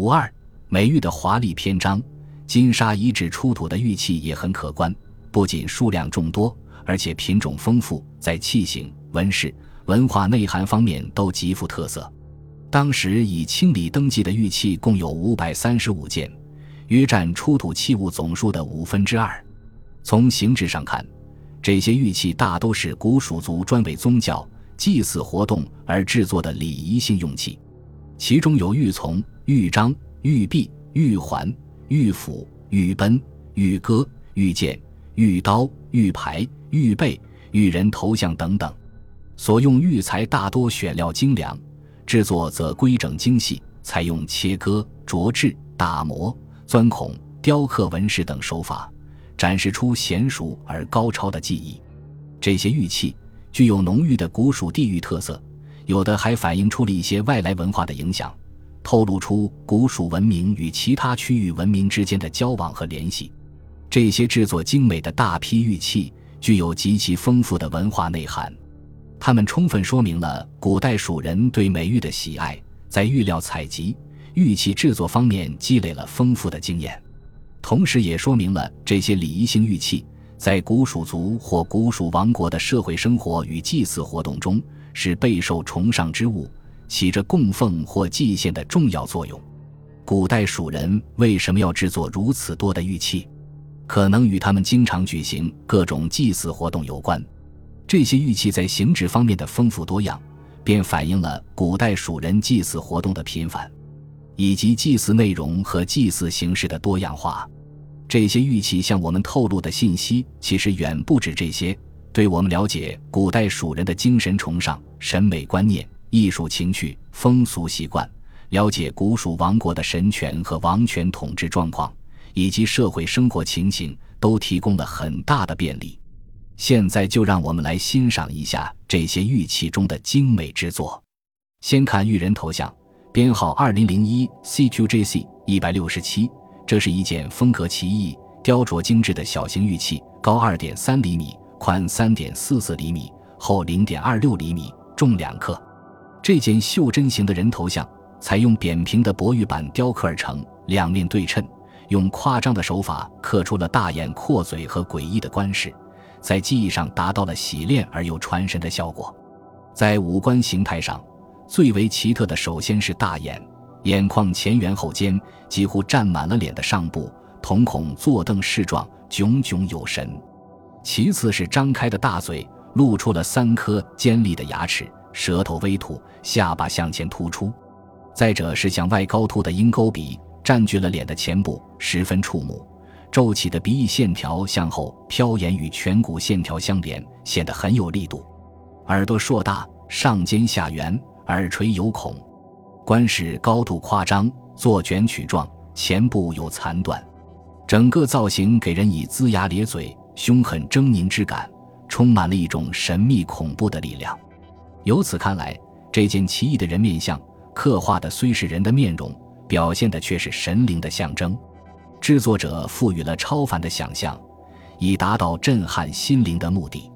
五二美玉的华丽篇章，金沙遗址出土的玉器也很可观，不仅数量众多，而且品种丰富，在器型、纹饰、文化内涵方面都极富特色。当时已清理登记的玉器共有五百三十五件，约占出土器物总数的五分之二。从形制上看，这些玉器大都是古蜀族专为宗教祭祀活动而制作的礼仪性用器，其中有玉琮、玉章、玉璧、玉环、玉斧、玉奔、玉戈、玉剑、玉刀、玉牌、玉背、玉人头像等等。所用玉材大多选料精良。制作则规整精细，采用切割、琢制、打磨、钻孔、雕刻纹饰等手法，展示出娴熟而高超的技艺。这些玉器具有浓郁的古蜀地域特色，有的还反映出了一些外来文化的影响，透露出古蜀文明与其他区域文明之间的交往和联系。这些制作精美的大批玉器具有极其丰富的文化内涵。它们充分说明了古代蜀人对美玉的喜爱，在玉料采集、玉器制作方面积累了丰富的经验，同时也说明了这些礼仪性玉器在古蜀族或古蜀王国的社会生活与祭祀活动中是备受崇尚之物，起着供奉或祭献的重要作用。古代蜀人为什么要制作如此多的玉器？可能与他们经常举行各种祭祀活动有关。这些玉器在形制方面的丰富多样，便反映了古代蜀人祭祀活动的频繁，以及祭祀内容和祭祀形式的多样化。这些玉器向我们透露的信息，其实远不止这些。对我们了解古代蜀人的精神崇尚、审美观念、艺术情趣、风俗习惯，了解古蜀王国的神权和王权统治状况，以及社会生活情形，都提供了很大的便利。现在就让我们来欣赏一下这些玉器中的精美之作。先看玉人头像，编号二零零一 CQJC 一百六十七。这是一件风格奇异、雕琢精致的小型玉器，高二点三厘米，宽三点四四厘米，厚零点二六厘米，重两克。这件袖珍型的人头像采用扁平的薄玉板雕刻而成，两面对称，用夸张的手法刻出了大眼、阔嘴和诡异的官饰。在技艺上达到了洗练而又传神的效果，在五官形态上最为奇特的，首先是大眼，眼眶前圆后尖，几乎占满了脸的上部，瞳孔坐瞪视状，炯炯有神；其次是张开的大嘴，露出了三颗尖利的牙齿，舌头微凸，下巴向前突出；再者是向外高凸的鹰钩鼻，占据了脸的前部，十分触目。皱起的鼻翼线条向后飘延，与颧骨线条相连，显得很有力度。耳朵硕大，上尖下圆，耳垂有孔，冠饰高度夸张，做卷曲状，前部有残断。整个造型给人以龇牙咧嘴、凶狠狰狞之感，充满了一种神秘恐怖的力量。由此看来，这件奇异的人面像刻画的虽是人的面容，表现的却是神灵的象征。制作者赋予了超凡的想象，以达到震撼心灵的目的。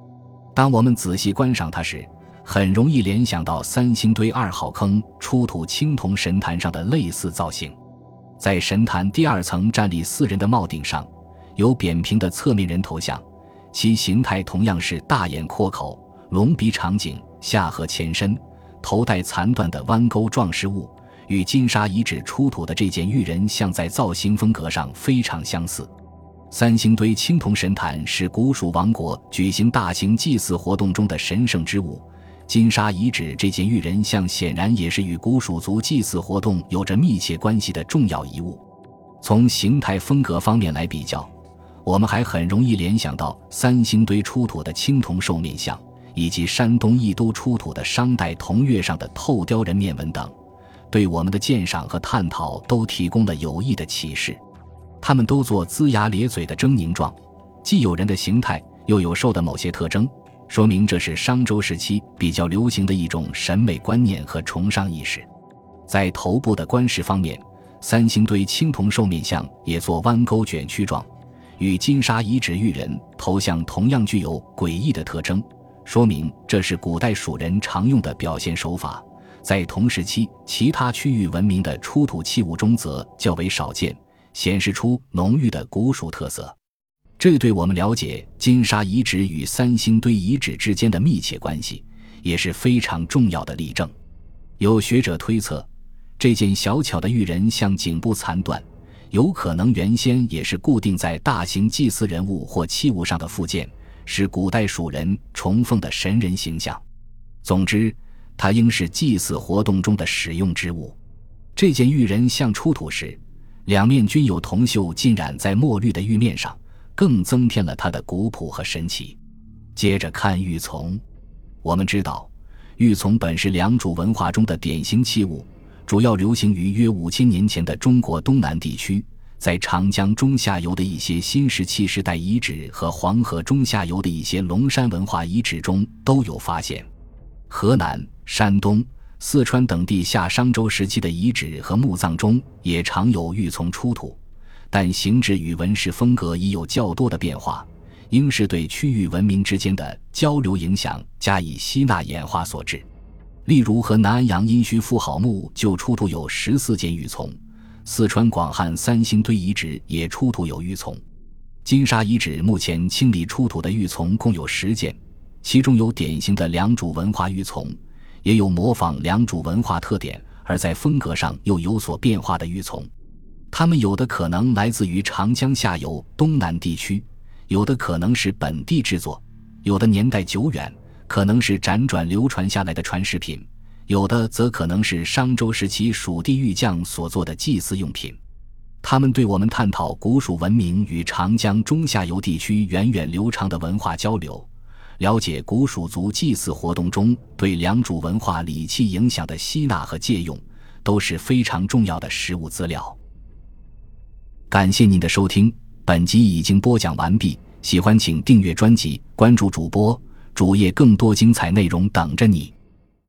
当我们仔细观赏它时，很容易联想到三星堆二号坑出土青铜神坛上的类似造型。在神坛第二层站立四人的帽顶上，有扁平的侧面人头像，其形态同样是大眼阔口、隆鼻长颈、下颌前伸、头戴残断的弯钩状饰物。与金沙遗址出土的这件玉人像在造型风格上非常相似。三星堆青铜神坛是古蜀王国举行大型祭祀活动中的神圣之物，金沙遗址这件玉人像显然也是与古蜀族祭祀活动有着密切关系的重要遗物。从形态风格方面来比较，我们还很容易联想到三星堆出土的青铜兽面像，以及山东益都出土的商代铜钺上的透雕人面纹等。对我们的鉴赏和探讨都提供了有益的启示。他们都做龇牙咧嘴的狰狞状，既有人的形态，又有兽的某些特征，说明这是商周时期比较流行的一种审美观念和崇尚意识。在头部的冠饰方面，三星堆青铜兽面像也做弯钩卷曲状，与金沙遗址玉人头像同样具有诡异的特征，说明这是古代蜀人常用的表现手法。在同时期其他区域文明的出土器物中则较为少见，显示出浓郁的古蜀特色。这对我们了解金沙遗址与三星堆遗址之间的密切关系也是非常重要的例证。有学者推测，这件小巧的玉人像颈部残断，有可能原先也是固定在大型祭祀人物或器物上的附件，是古代蜀人崇奉的神人形象。总之，它应是祭祀活动中的使用之物。这件玉人像出土时，两面均有铜锈浸染在墨绿的玉面上，更增添了它的古朴和神奇。接着看玉琮，我们知道。玉琮本是良渚文化中的典型器物，主要流行于约五千年前的中国东南地区，在长江中下游的一些新石器时代遗址和黄河中下游的一些龙山文化遗址中都有发现。河南、山东、四川等地夏商周时期的遗址和墓葬中也常有玉琮出土，但形制与纹饰风格已有较多的变化。应是对区域文明之间的交流影响加以吸纳演化所致。例如，河南安阳殷墟妇好墓就出土有十四件玉琮，四川广汉三星堆遗址也出土有玉琮。金沙遗址目前清理出土的玉琮共有十件，其中有典型的良渚文化玉琮，也有模仿良渚文化特点而在风格上又有所变化的玉琮。它们有的可能来自于长江下游东南地区。有的可能是本地制作，有的年代久远，可能是辗转流传下来的传世品；有的则可能是商周时期蜀地玉匠所做的祭祀用品。他们对我们探讨古蜀文明与长江中下游地区源远流长的文化交流，了解古蜀族祭祀活动中对良渚文化礼器影响的吸纳和借用，都是非常重要的实物资料。感谢您的收听。本集已经播讲完毕，喜欢请订阅专辑，关注主播主页，更多精彩内容等着你。